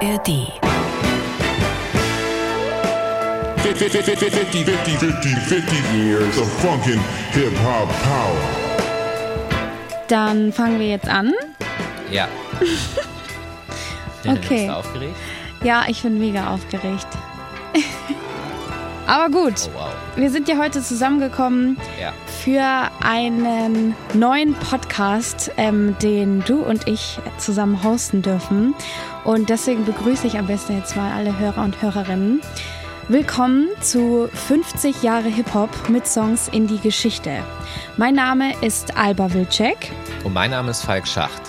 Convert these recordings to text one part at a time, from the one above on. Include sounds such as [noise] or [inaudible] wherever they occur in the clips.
ARD. 50, 50, 50, 50, 50, 50 years of funkin' hip hop power. Dann fangen wir jetzt an. Ja. Okay. Bist du aufgeregt? Ja, ich bin mega aufgeregt. [laughs] Aber gut, Oh wow. wir sind ja heute zusammengekommen Ja. Für einen neuen Podcast, ähm, den du und ich zusammen hosten dürfen. Und deswegen begrüße ich am besten jetzt mal alle Hörer und Hörerinnen. Willkommen zu 50 Jahre Hip-Hop mit Songs in die Geschichte. Mein Name ist Alba Wilczek. Und mein Name ist Falk Schacht.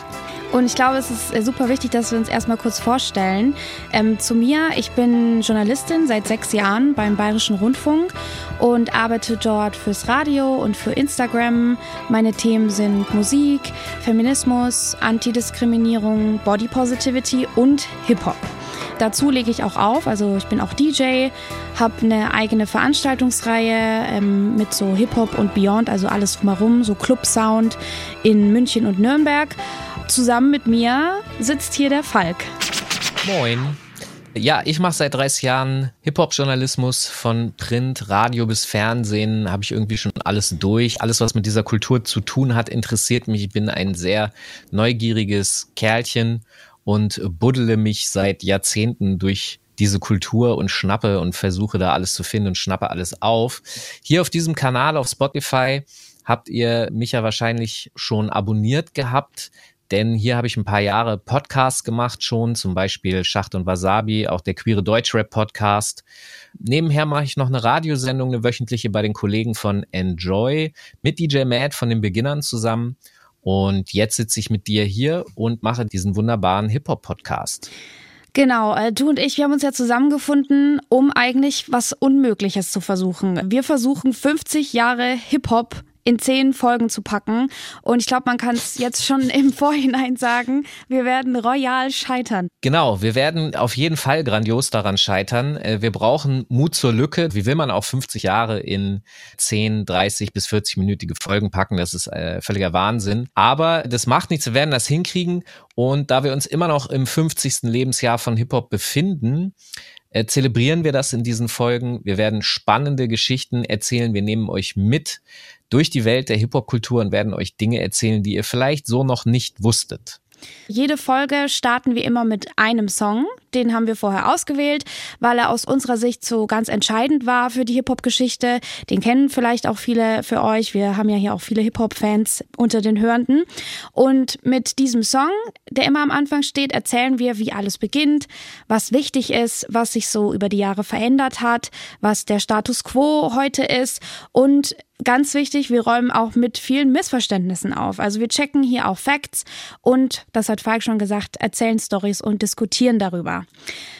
Und ich glaube, es ist äh, super wichtig, dass wir uns erstmal kurz vorstellen. Ähm, zu mir, ich bin Journalistin seit sechs Jahren beim Bayerischen Rundfunk und arbeite dort fürs Radio und für Instagram. Meine Themen sind Musik, Feminismus, Antidiskriminierung, Body Positivity und Hip-Hop. Dazu lege ich auch auf, also ich bin auch DJ, habe eine eigene Veranstaltungsreihe ähm, mit so Hip-Hop und Beyond, also alles drumherum, so Club-Sound in München und Nürnberg. Zusammen mit mir sitzt hier der Falk. Moin. Ja, ich mache seit 30 Jahren Hip-Hop-Journalismus von Print, Radio bis Fernsehen. Habe ich irgendwie schon alles durch. Alles, was mit dieser Kultur zu tun hat, interessiert mich. Ich bin ein sehr neugieriges Kerlchen und buddele mich seit Jahrzehnten durch diese Kultur und schnappe und versuche da alles zu finden und schnappe alles auf. Hier auf diesem Kanal auf Spotify habt ihr mich ja wahrscheinlich schon abonniert gehabt, denn hier habe ich ein paar Jahre Podcasts gemacht schon, zum Beispiel Schacht und Wasabi, auch der queere Deutschrap Podcast. Nebenher mache ich noch eine Radiosendung, eine wöchentliche bei den Kollegen von Enjoy mit DJ Mad von den Beginnern zusammen. Und jetzt sitze ich mit dir hier und mache diesen wunderbaren Hip-Hop-Podcast. Genau, äh, du und ich, wir haben uns ja zusammengefunden, um eigentlich was Unmögliches zu versuchen. Wir versuchen 50 Jahre Hip-Hop in zehn Folgen zu packen. Und ich glaube, man kann es jetzt schon im [laughs] Vorhinein sagen, wir werden royal scheitern. Genau, wir werden auf jeden Fall grandios daran scheitern. Äh, Wir brauchen Mut zur Lücke. Wie will man auch 50 Jahre in 10, 30 bis 40-minütige Folgen packen? Das ist äh, völliger Wahnsinn. Aber das macht nichts, wir werden das hinkriegen. Und da wir uns immer noch im 50. Lebensjahr von Hip-Hop befinden, äh, zelebrieren wir das in diesen Folgen. Wir werden spannende Geschichten erzählen. Wir nehmen euch mit durch die Welt der Hip-Hop-Kultur und werden euch Dinge erzählen, die ihr vielleicht so noch nicht wusstet. Jede Folge starten wir immer mit einem Song. Den haben wir vorher ausgewählt, weil er aus unserer Sicht so ganz entscheidend war für die Hip-Hop-Geschichte. Den kennen vielleicht auch viele für euch. Wir haben ja hier auch viele Hip-Hop-Fans unter den Hörenden. Und mit diesem Song, der immer am Anfang steht, erzählen wir, wie alles beginnt, was wichtig ist, was sich so über die Jahre verändert hat, was der Status quo heute ist und Ganz wichtig, wir räumen auch mit vielen Missverständnissen auf. Also wir checken hier auch Facts und, das hat Falk schon gesagt, erzählen Stories und diskutieren darüber.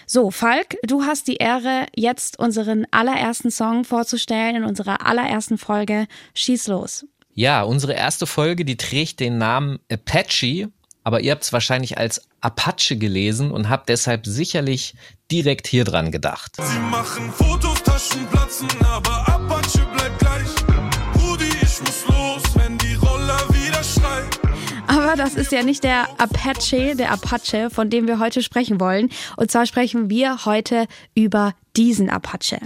So, Falk, du hast die Ehre, jetzt unseren allerersten Song vorzustellen in unserer allerersten Folge. Schieß los. Ja, unsere erste Folge, die trägt den Namen Apache, aber ihr habt es wahrscheinlich als Apache gelesen und habt deshalb sicherlich direkt hier dran gedacht. Sie machen Fotos, Taschen platzen, aber Apache bleibt gleich. Aber das ist ja nicht der Apache, der Apache, von dem wir heute sprechen wollen. Und zwar sprechen wir heute über diesen Apache.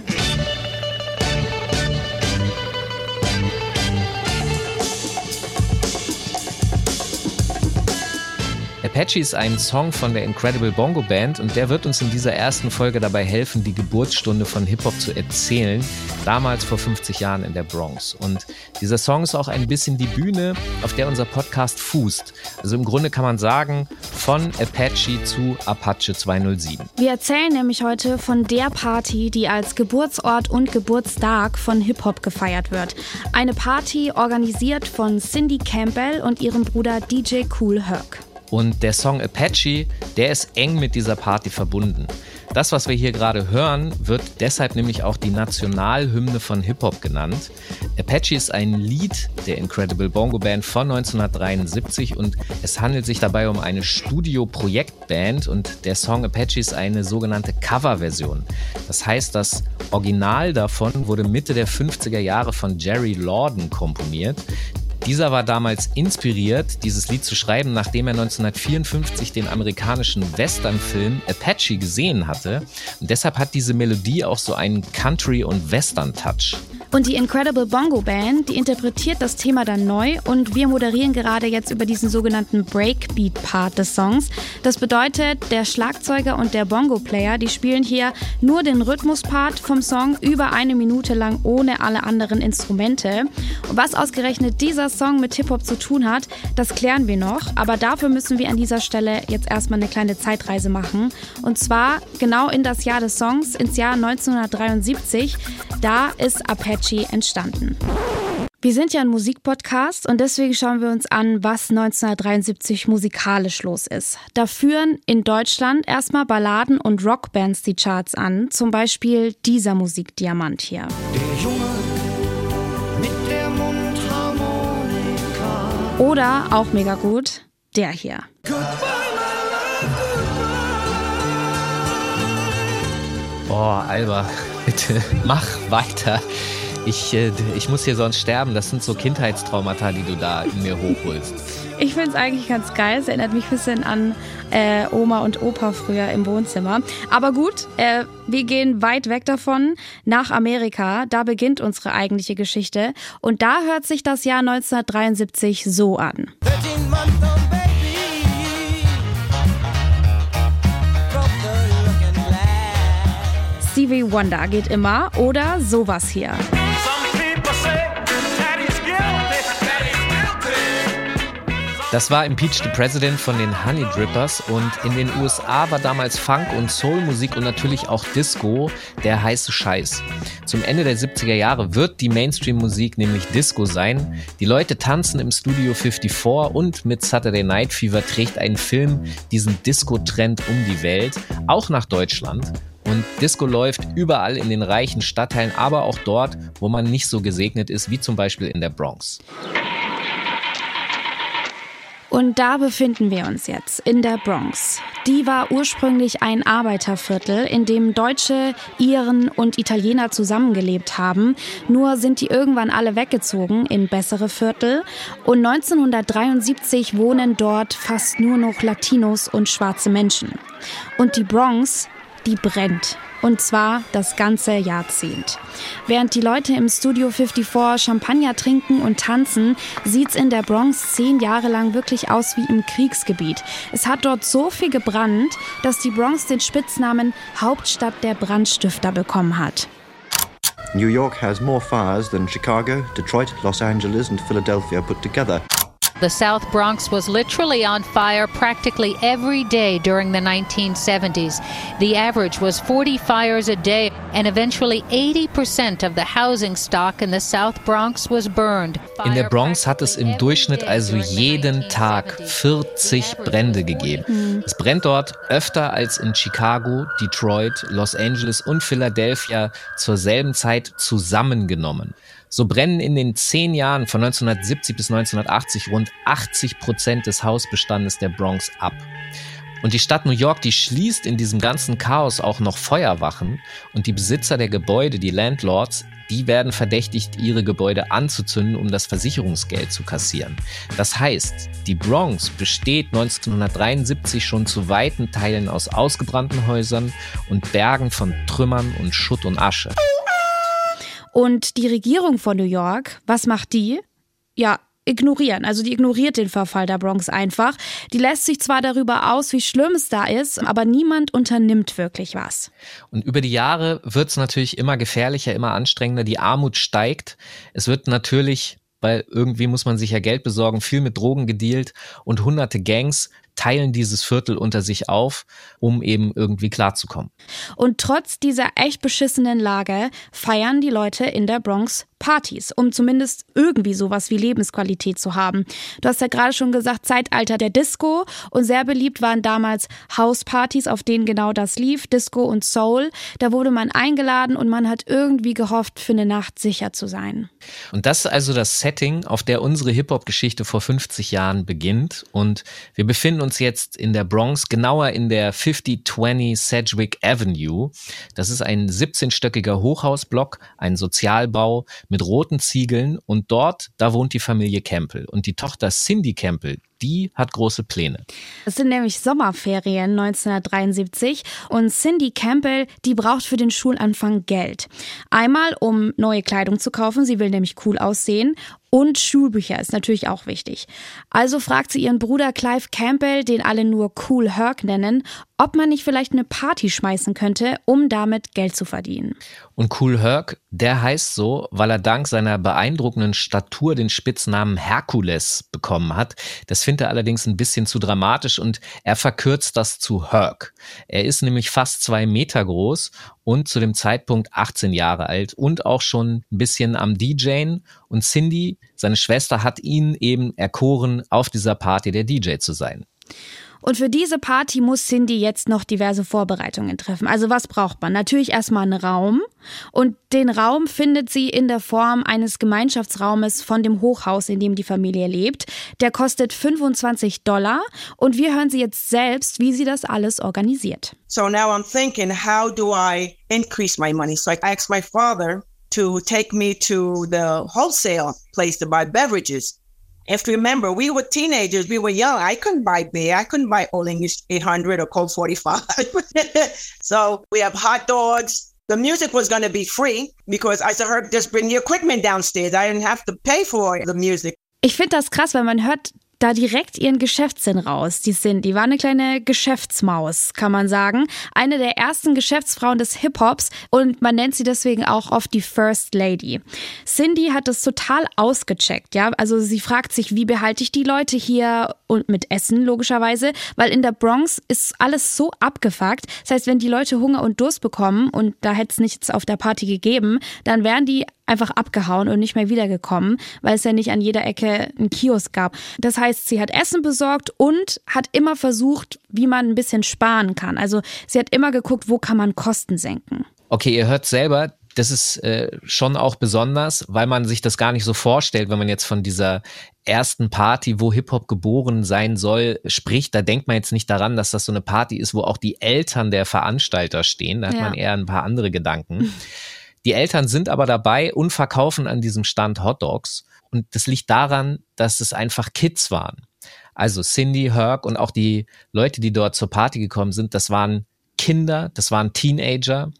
Apache ist ein Song von der Incredible Bongo Band und der wird uns in dieser ersten Folge dabei helfen, die Geburtsstunde von Hip-Hop zu erzählen, damals vor 50 Jahren in der Bronx. Und dieser Song ist auch ein bisschen die Bühne, auf der unser Podcast fußt. Also im Grunde kann man sagen, von Apache zu Apache 207. Wir erzählen nämlich heute von der Party, die als Geburtsort und Geburtstag von Hip-Hop gefeiert wird. Eine Party organisiert von Cindy Campbell und ihrem Bruder DJ Cool Herc. Und der Song Apache, der ist eng mit dieser Party verbunden. Das, was wir hier gerade hören, wird deshalb nämlich auch die Nationalhymne von Hip-Hop genannt. Apache ist ein Lied der Incredible Bongo Band von 1973 und es handelt sich dabei um eine Studio-Projektband und der Song Apache ist eine sogenannte Coverversion. Das heißt, das Original davon wurde Mitte der 50er Jahre von Jerry Lorden komponiert. Dieser war damals inspiriert, dieses Lied zu schreiben, nachdem er 1954 den amerikanischen Westernfilm Apache gesehen hatte. Und deshalb hat diese Melodie auch so einen Country- und Western-Touch. Und die Incredible Bongo Band, die interpretiert das Thema dann neu und wir moderieren gerade jetzt über diesen sogenannten Breakbeat-Part des Songs. Das bedeutet, der Schlagzeuger und der Bongo-Player, die spielen hier nur den Rhythmuspart vom Song über eine Minute lang ohne alle anderen Instrumente. Und was ausgerechnet dieser Song mit Hip-Hop zu tun hat, das klären wir noch. Aber dafür müssen wir an dieser Stelle jetzt erstmal eine kleine Zeitreise machen. Und zwar genau in das Jahr des Songs, ins Jahr 1973. Da ist Apache Apache entstanden. Wir sind ja ein Musikpodcast und deswegen schauen wir uns an, was 1973 musikalisch los ist. Da führen in Deutschland erstmal Balladen und Rockbands die Charts an, zum Beispiel dieser Musikdiamant hier. Der Junge mit der Mundharmonika. Oder auch mega gut, der hier. Boah, Alba, [laughs] bitte mach weiter. Ich, äh, ich muss hier sonst sterben. Das sind so Kindheitstraumata, die du da in mir hochholst. Ich finde es eigentlich ganz geil. Es erinnert mich ein bisschen an äh, Oma und Opa früher im Wohnzimmer. Aber gut, äh, wir gehen weit weg davon nach Amerika. Da beginnt unsere eigentliche Geschichte. Und da hört sich das Jahr 1973 so an. Stevie Wonder geht immer oder sowas hier. Das war Impeach the President von den Honey Drippers und in den USA war damals Funk und Soulmusik und natürlich auch Disco der heiße Scheiß. Zum Ende der 70er Jahre wird die Mainstream-Musik nämlich Disco sein. Die Leute tanzen im Studio 54 und mit Saturday Night Fever trägt ein Film diesen Disco-Trend um die Welt, auch nach Deutschland. Und Disco läuft überall in den reichen Stadtteilen, aber auch dort, wo man nicht so gesegnet ist, wie zum Beispiel in der Bronx. Und da befinden wir uns jetzt, in der Bronx. Die war ursprünglich ein Arbeiterviertel, in dem Deutsche, Iren und Italiener zusammengelebt haben. Nur sind die irgendwann alle weggezogen in bessere Viertel. Und 1973 wohnen dort fast nur noch Latinos und schwarze Menschen. Und die Bronx, die brennt. Und zwar das ganze Jahrzehnt. Während die Leute im Studio 54 Champagner trinken und tanzen, sieht's in der Bronx zehn Jahre lang wirklich aus wie im Kriegsgebiet. Es hat dort so viel gebrannt, dass die Bronx den Spitznamen Hauptstadt der Brandstifter bekommen hat. New York has more fires than Chicago, Detroit, Los Angeles and Philadelphia put together. The South Bronx was literally on fire practically every day during the 1970s. The average was 40 fires a day, and eventually 80% of the housing stock in the South Bronx was burned. In der Bronx hat es im Durchschnitt also jeden Tag 40 Brände gegeben. Es brennt dort öfter als in Chicago, Detroit, Los Angeles und Philadelphia zur selben Zeit zusammengenommen. So brennen in den zehn Jahren von 1970 bis 1980 rund 80 Prozent des Hausbestandes der Bronx ab. Und die Stadt New York, die schließt in diesem ganzen Chaos auch noch Feuerwachen und die Besitzer der Gebäude, die Landlords, die werden verdächtigt, ihre Gebäude anzuzünden, um das Versicherungsgeld zu kassieren. Das heißt, die Bronx besteht 1973 schon zu weiten Teilen aus ausgebrannten Häusern und Bergen von Trümmern und Schutt und Asche. Und die Regierung von New York, was macht die? Ja, ignorieren. Also die ignoriert den Verfall der Bronx einfach. Die lässt sich zwar darüber aus, wie schlimm es da ist, aber niemand unternimmt wirklich was. Und über die Jahre wird es natürlich immer gefährlicher, immer anstrengender. Die Armut steigt. Es wird natürlich weil irgendwie muss man sich ja Geld besorgen, viel mit Drogen gedealt und hunderte Gangs teilen dieses Viertel unter sich auf, um eben irgendwie klarzukommen. Und trotz dieser echt beschissenen Lage feiern die Leute in der Bronx Partys, um zumindest irgendwie sowas wie Lebensqualität zu haben. Du hast ja gerade schon gesagt, Zeitalter der Disco und sehr beliebt waren damals Hauspartys, auf denen genau das lief, Disco und Soul. Da wurde man eingeladen und man hat irgendwie gehofft, für eine Nacht sicher zu sein. Und das ist also das Setting, auf der unsere Hip-Hop-Geschichte vor 50 Jahren beginnt und wir befinden uns jetzt in der Bronx, genauer in der 5020 Sedgwick Avenue. Das ist ein 17-stöckiger Hochhausblock, ein Sozialbau mit roten Ziegeln und dort, da wohnt die Familie Campbell. Und die Tochter Cindy Campbell, die hat große Pläne. Es sind nämlich Sommerferien 1973 und Cindy Campbell, die braucht für den Schulanfang Geld. Einmal, um neue Kleidung zu kaufen, sie will nämlich cool aussehen und Schulbücher ist natürlich auch wichtig. Also fragt sie ihren Bruder Clive Campbell, den alle nur Cool Herc nennen, ob man nicht vielleicht eine Party schmeißen könnte, um damit Geld zu verdienen. Und Cool Herc, der heißt so, weil er dank seiner beeindruckenden Statur den Spitznamen Herkules bekommen hat. Das findet er allerdings ein bisschen zu dramatisch und er verkürzt das zu Herc. Er ist nämlich fast zwei Meter groß und zu dem Zeitpunkt 18 Jahre alt und auch schon ein bisschen am DJen. Und Cindy, seine Schwester, hat ihn eben erkoren, auf dieser Party der DJ zu sein. Und für diese Party muss Cindy jetzt noch diverse Vorbereitungen treffen. Also was braucht man? Natürlich erstmal einen Raum. Und den Raum findet sie in der Form eines Gemeinschaftsraumes von dem Hochhaus, in dem die Familie lebt. Der kostet 25 Dollar. Und wir hören sie jetzt selbst, wie sie das alles organisiert. So now I'm thinking, how do I increase my money? So I asked my father to take me to the wholesale place to buy beverages. If you remember, we were teenagers, we were young. I couldn't buy beer. I couldn't buy Old English 800 or Colt 45. [laughs] so we have hot dogs. The music was going to be free because I said, Herb, just bring the equipment downstairs. I didn't have to pay for the music. Ich finde das krass, weil man hört da direkt ihren Geschäftssinn raus. Die die war eine kleine Geschäftsmaus, kann man sagen. Eine der ersten Geschäftsfrauen des Hip-Hops und man nennt sie deswegen auch oft die First Lady. Cindy hat das total ausgecheckt, ja. Also sie fragt sich, wie behalte ich die Leute hier und mit Essen logischerweise, weil in der Bronx ist alles so abgefuckt. Das heißt, wenn die Leute Hunger und Durst bekommen und da hätte es nichts auf der Party gegeben, dann wären die einfach abgehauen und nicht mehr wiedergekommen, weil es ja nicht an jeder Ecke einen Kiosk gab. Das heißt, sie hat Essen besorgt und hat immer versucht, wie man ein bisschen sparen kann. Also sie hat immer geguckt, wo kann man Kosten senken. Okay, ihr hört selber, das ist äh, schon auch besonders, weil man sich das gar nicht so vorstellt, wenn man jetzt von dieser ersten Party, wo Hip-Hop geboren sein soll, spricht. Da denkt man jetzt nicht daran, dass das so eine Party ist, wo auch die Eltern der Veranstalter stehen. Da hat ja. man eher ein paar andere Gedanken. [laughs] Die Eltern sind aber dabei und verkaufen an diesem Stand Hot Dogs. Und das liegt daran, dass es einfach Kids waren. Also Cindy, Herc und auch die Leute, die dort zur Party gekommen sind, das waren Kinder, das waren Teenager.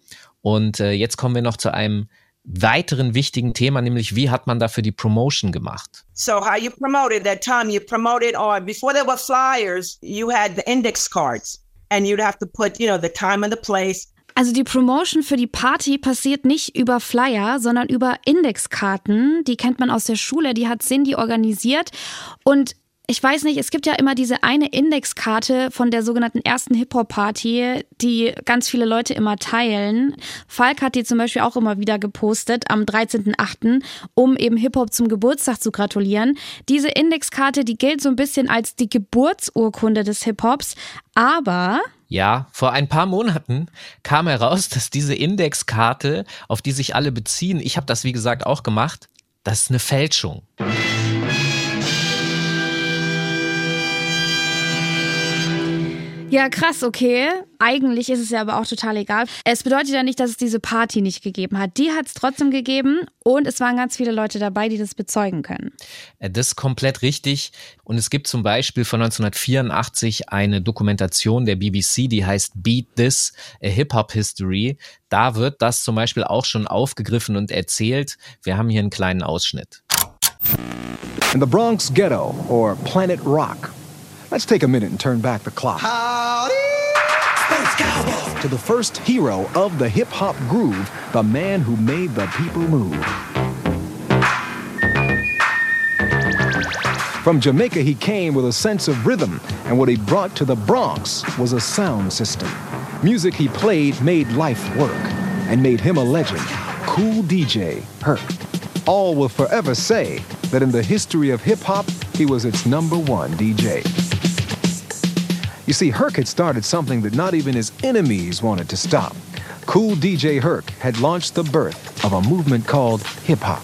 Und äh, jetzt kommen wir noch zu einem weiteren wichtigen Thema, nämlich wie hat man dafür die Promotion gemacht? So how you promoted that time, you promoted on before there were flyers, you had the index cards and you'd have to put, you know, the time and the place also die Promotion für die Party passiert nicht über Flyer, sondern über Indexkarten. Die kennt man aus der Schule, die hat Cindy organisiert. Und ich weiß nicht, es gibt ja immer diese eine Indexkarte von der sogenannten ersten Hip-Hop-Party, die ganz viele Leute immer teilen. Falk hat die zum Beispiel auch immer wieder gepostet am 13.8., um eben Hip-Hop zum Geburtstag zu gratulieren. Diese Indexkarte, die gilt so ein bisschen als die Geburtsurkunde des Hip-Hops, aber ja, vor ein paar Monaten kam heraus, dass diese Indexkarte, auf die sich alle beziehen, ich habe das wie gesagt auch gemacht, das ist eine Fälschung. Ja, krass, okay. Eigentlich ist es ja aber auch total egal. Es bedeutet ja nicht, dass es diese Party nicht gegeben hat. Die hat es trotzdem gegeben und es waren ganz viele Leute dabei, die das bezeugen können. Äh, das ist komplett richtig. Und es gibt zum Beispiel von 1984 eine Dokumentation der BBC, die heißt Beat This, a Hip-Hop History. Da wird das zum Beispiel auch schon aufgegriffen und erzählt. Wir haben hier einen kleinen Ausschnitt. In the Bronx Ghetto or Planet Rock. Let's take a minute and turn back the clock. To the first hero of the hip hop groove, the man who made the people move. From Jamaica, he came with a sense of rhythm, and what he brought to the Bronx was a sound system. Music he played made life work and made him a legend. Cool DJ Herc. All will forever say that in the history of hip hop, he was its number one DJ. You see, Herc had started something that not even his enemies wanted to stop. Cool DJ Herc had launched the birth of a movement called hip hop.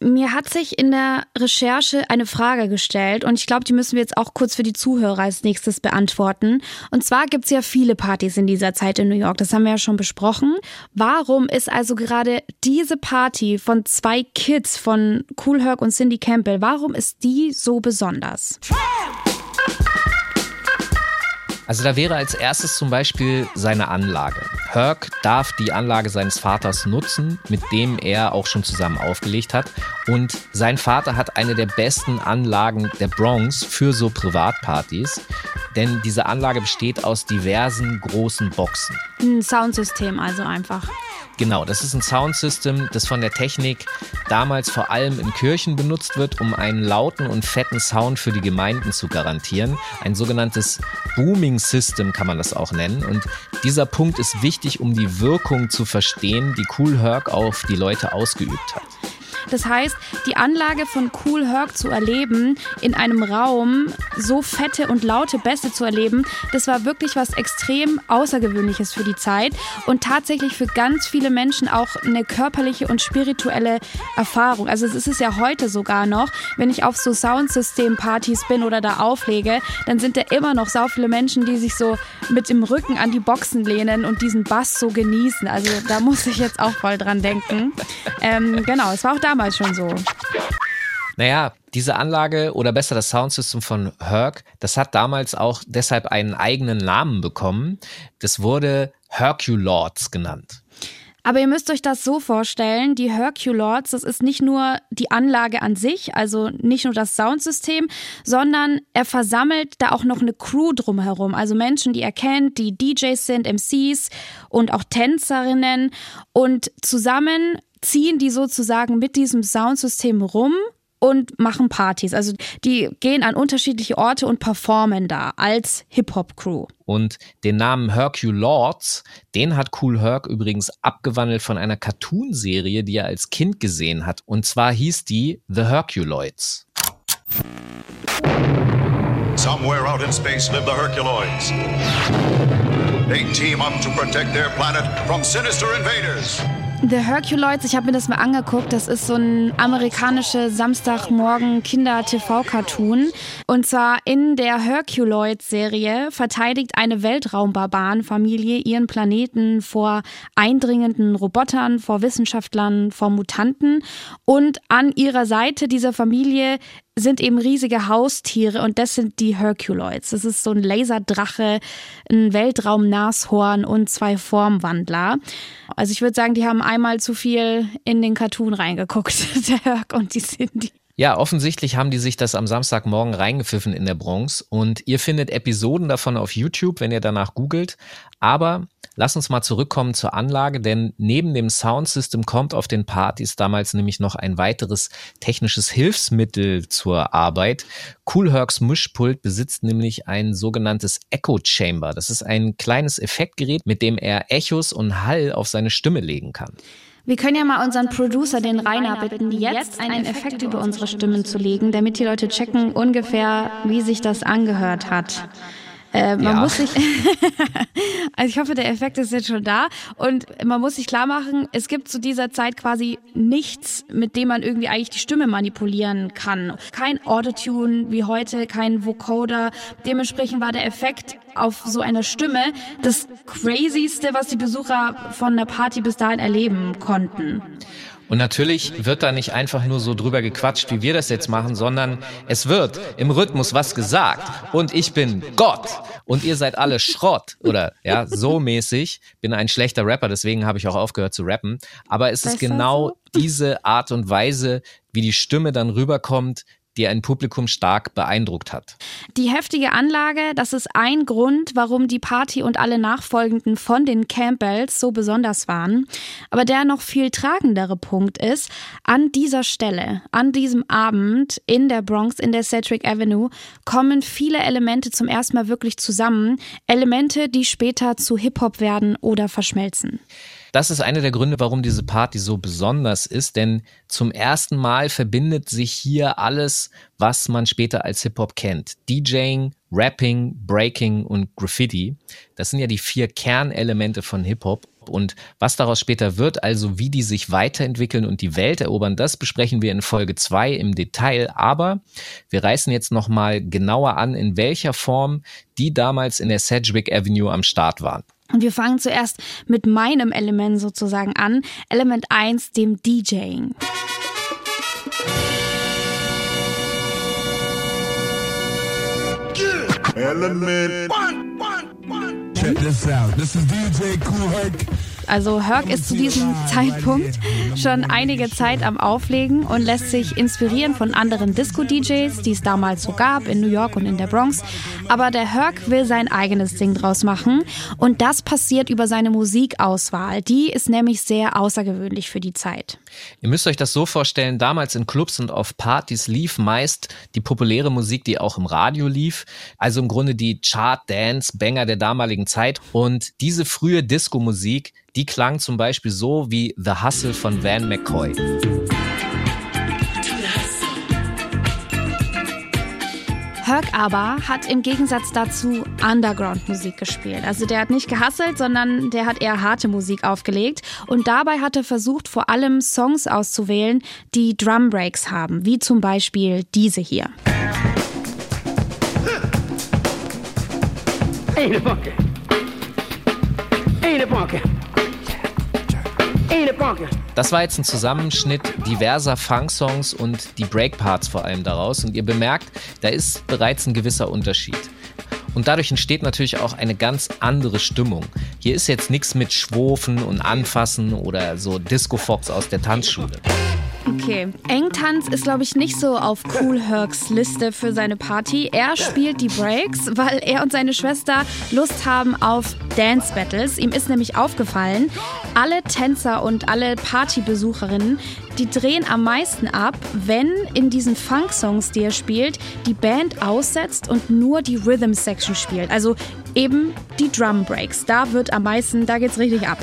Mir hat sich in der Recherche eine Frage gestellt und ich glaube, die müssen wir jetzt auch kurz für die Zuhörer als nächstes beantworten. Und zwar gibt es ja viele Partys in dieser Zeit in New York, das haben wir ja schon besprochen. Warum ist also gerade diese Party von zwei Kids von Cool Herc und Cindy Campbell, warum ist die so besonders? Also da wäre als erstes zum Beispiel seine Anlage. Herc darf die Anlage seines Vaters nutzen, mit dem er auch schon zusammen aufgelegt hat. Und sein Vater hat eine der besten Anlagen der Bronx für so Privatpartys. Denn diese Anlage besteht aus diversen großen Boxen. Ein Soundsystem also einfach. Genau, das ist ein Soundsystem, das von der Technik damals vor allem in Kirchen benutzt wird, um einen lauten und fetten Sound für die Gemeinden zu garantieren. Ein sogenanntes Booming System kann man das auch nennen. Und dieser Punkt ist wichtig, um die Wirkung zu verstehen, die Cool Herc auf die Leute ausgeübt hat. Das heißt, die Anlage von Cool Herc zu erleben, in einem Raum so fette und laute Bässe zu erleben, das war wirklich was extrem Außergewöhnliches für die Zeit und tatsächlich für ganz viele Menschen auch eine körperliche und spirituelle Erfahrung. Also es ist es ja heute sogar noch, wenn ich auf so Soundsystem-Partys bin oder da auflege, dann sind da immer noch so viele Menschen, die sich so mit dem Rücken an die Boxen lehnen und diesen Bass so genießen. Also da muss ich jetzt auch voll dran denken. Ähm, genau, es war auch damals schon so. Naja, diese Anlage oder besser das Soundsystem von Herc, das hat damals auch deshalb einen eigenen Namen bekommen. Das wurde Herculords genannt. Aber ihr müsst euch das so vorstellen, die Herculords, das ist nicht nur die Anlage an sich, also nicht nur das Soundsystem, sondern er versammelt da auch noch eine Crew drumherum, also Menschen, die er kennt, die DJs sind, MCs und auch Tänzerinnen und zusammen ziehen die sozusagen mit diesem Soundsystem rum und machen Partys. Also die gehen an unterschiedliche Orte und performen da als Hip-Hop-Crew. Und den Namen Hercule Lords, den hat Cool Herc übrigens abgewandelt von einer Cartoonserie, die er als Kind gesehen hat. Und zwar hieß die The Herculoids. Somewhere out in space live the Herculoids. They team up to protect their planet from sinister invaders. The Herculoids, ich habe mir das mal angeguckt, das ist so ein amerikanische Samstagmorgen Kinder-TV-Cartoon. Und zwar in der Herculoids-Serie verteidigt eine Weltraumbarbarenfamilie ihren Planeten vor eindringenden Robotern, vor Wissenschaftlern, vor Mutanten. Und an ihrer Seite dieser Familie sind eben riesige Haustiere und das sind die Herculoids. Das ist so ein Laserdrache, ein Weltraumnashorn und zwei Formwandler. Also ich würde sagen, die haben einmal zu viel in den Cartoon reingeguckt, [laughs] der Herc und die Cindy. Ja, offensichtlich haben die sich das am Samstagmorgen reingepfiffen in der Bronx und ihr findet Episoden davon auf YouTube, wenn ihr danach googelt. Aber lass uns mal zurückkommen zur Anlage, denn neben dem Soundsystem kommt auf den Partys damals nämlich noch ein weiteres technisches Hilfsmittel zur Arbeit. Cool Hercs Mischpult besitzt nämlich ein sogenanntes Echo Chamber. Das ist ein kleines Effektgerät, mit dem er Echos und Hall auf seine Stimme legen kann. Wir können ja mal unseren Producer, den Rainer, bitten, jetzt einen Effekt über unsere Stimmen zu legen, damit die Leute checken ungefähr, wie sich das angehört hat. Äh, man ja. muss sich, [laughs] also ich hoffe, der Effekt ist jetzt schon da und man muss sich klar machen, es gibt zu dieser Zeit quasi nichts, mit dem man irgendwie eigentlich die Stimme manipulieren kann. Kein Autotune wie heute, kein Vocoder. Dementsprechend war der Effekt auf so einer Stimme das crazyste, was die Besucher von der Party bis dahin erleben konnten. Und natürlich wird da nicht einfach nur so drüber gequatscht, wie wir das jetzt machen, sondern es wird im Rhythmus was gesagt. Und ich bin Gott. Und ihr seid alle Schrott. Oder ja, so mäßig. Bin ein schlechter Rapper, deswegen habe ich auch aufgehört zu rappen. Aber es ist genau diese Art und Weise, wie die Stimme dann rüberkommt, die ein Publikum stark beeindruckt hat. Die heftige Anlage, das ist ein Grund, warum die Party und alle Nachfolgenden von den Campbells so besonders waren. Aber der noch viel tragendere Punkt ist, an dieser Stelle, an diesem Abend in der Bronx, in der Cedric Avenue, kommen viele Elemente zum ersten Mal wirklich zusammen. Elemente, die später zu Hip-Hop werden oder verschmelzen. Das ist einer der Gründe, warum diese Party so besonders ist, denn zum ersten Mal verbindet sich hier alles, was man später als Hip-Hop kennt. DJing, Rapping, Breaking und Graffiti. Das sind ja die vier Kernelemente von Hip-Hop. Und was daraus später wird, also wie die sich weiterentwickeln und die Welt erobern, das besprechen wir in Folge zwei im Detail. Aber wir reißen jetzt nochmal genauer an, in welcher Form die damals in der Sedgwick Avenue am Start waren. Und wir fangen zuerst mit meinem Element sozusagen an. Element 1, dem DJing. Element. Check this out. This is DJ Cool Herc. Also Herc ist zu diesem Zeitpunkt schon einige Zeit am Auflegen und lässt sich inspirieren von anderen Disco-DJs, die es damals so gab in New York und in der Bronx. Aber der Herc will sein eigenes Ding draus machen und das passiert über seine Musikauswahl. Die ist nämlich sehr außergewöhnlich für die Zeit. Ihr müsst euch das so vorstellen, damals in Clubs und auf Partys lief meist die populäre Musik, die auch im Radio lief. Also im Grunde die Chart-Dance-Banger der damaligen Zeit. Und diese frühe Disco-Musik, die klang zum Beispiel so wie The Hustle von Van McCoy. Herc aber hat im Gegensatz dazu Underground-Musik gespielt. Also der hat nicht gehasselt, sondern der hat eher harte Musik aufgelegt. Und dabei hat er versucht, vor allem Songs auszuwählen, die Drum Breaks haben, wie zum Beispiel diese hier. Ain't it funky? Ain't it funky? Funky? Das war jetzt ein Zusammenschnitt diverser Funk-Songs und die Breakparts vor allem daraus. Und ihr bemerkt, da ist bereits ein gewisser Unterschied. Und dadurch entsteht natürlich auch eine ganz andere Stimmung. Hier ist jetzt nichts mit Schwofen und Anfassen oder so Disco Fox aus der Tanzschule. Okay. Engtanz ist, glaube ich, nicht so auf Cool Hercs Liste für seine Party. Er spielt die Breaks, weil er und seine Schwester Lust haben auf Dance Battles. Ihm ist nämlich aufgefallen, alle Tänzer und alle Partybesucherinnen, die drehen am meisten ab, wenn in diesen Funk-Songs, die er spielt, die Band aussetzt und nur die Rhythm Section spielt. Also eben die Drum Breaks. Da wird am meisten, da geht's richtig ab.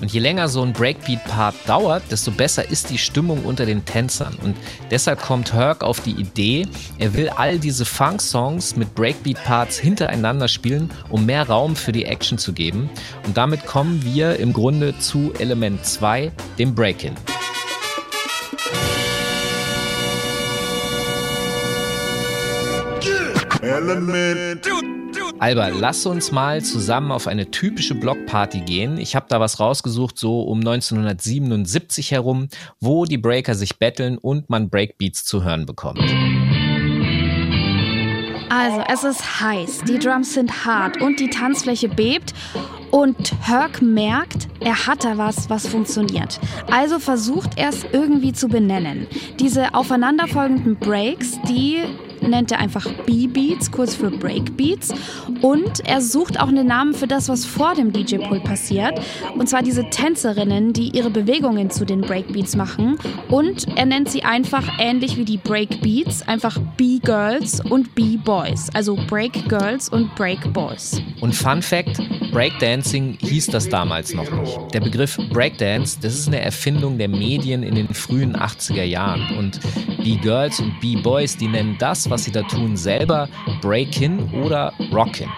Und je länger so ein Breakbeat-Part dauert, desto besser ist die Stimmung unter den Tänzern. Und deshalb kommt Herc auf die Idee, er will all diese Funk-Songs mit Breakbeat-Parts hintereinander spielen, um mehr Raum für die Action zu geben. Und damit kommen wir im Grunde zu Element 2, dem Break-In. Element. Alba, lass uns mal zusammen auf eine typische Blockparty gehen. Ich habe da was rausgesucht, so um 1977 herum, wo die Breaker sich betteln und man Breakbeats zu hören bekommt. Also, es ist heiß, die Drums sind hart und die Tanzfläche bebt. Und Herc merkt, er hat da was, was funktioniert. Also versucht er es irgendwie zu benennen. Diese aufeinanderfolgenden Breaks, die nennt er einfach B-Beats, kurz für Breakbeats. Und er sucht auch einen Namen für das, was vor dem DJ-Pult passiert. Und zwar diese Tänzerinnen, die ihre Bewegungen zu den Breakbeats machen. Und er nennt sie einfach ähnlich wie die Breakbeats, einfach B-Girls und B-Boys. Also Break Girls und Break Boys. Und Fun Fact, Breakdancing hieß das damals noch nicht. Der Begriff Breakdance, das ist eine Erfindung der Medien in den frühen 80er Jahren. Und B-Girls und B-Boys, die nennen das, was sie da tun, selber Break-In oder Rockin'.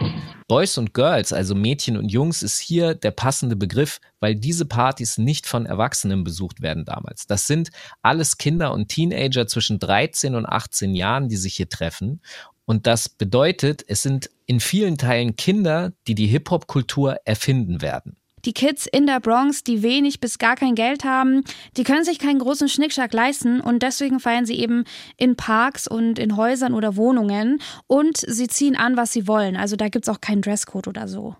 Boys und Girls, also Mädchen und Jungs, ist hier der passende Begriff, weil diese Partys nicht von Erwachsenen besucht werden damals. Das sind alles Kinder und Teenager zwischen 13 und 18 Jahren, die sich hier treffen. Und das bedeutet, es sind in vielen Teilen Kinder, die die Hip-Hop-Kultur erfinden werden. Die Kids in der Bronx, die wenig bis gar kein Geld haben, die können sich keinen großen Schnickschnack leisten und deswegen feiern sie eben in Parks und in Häusern oder Wohnungen und sie ziehen an, was sie wollen. Also da gibt's auch keinen Dresscode oder so.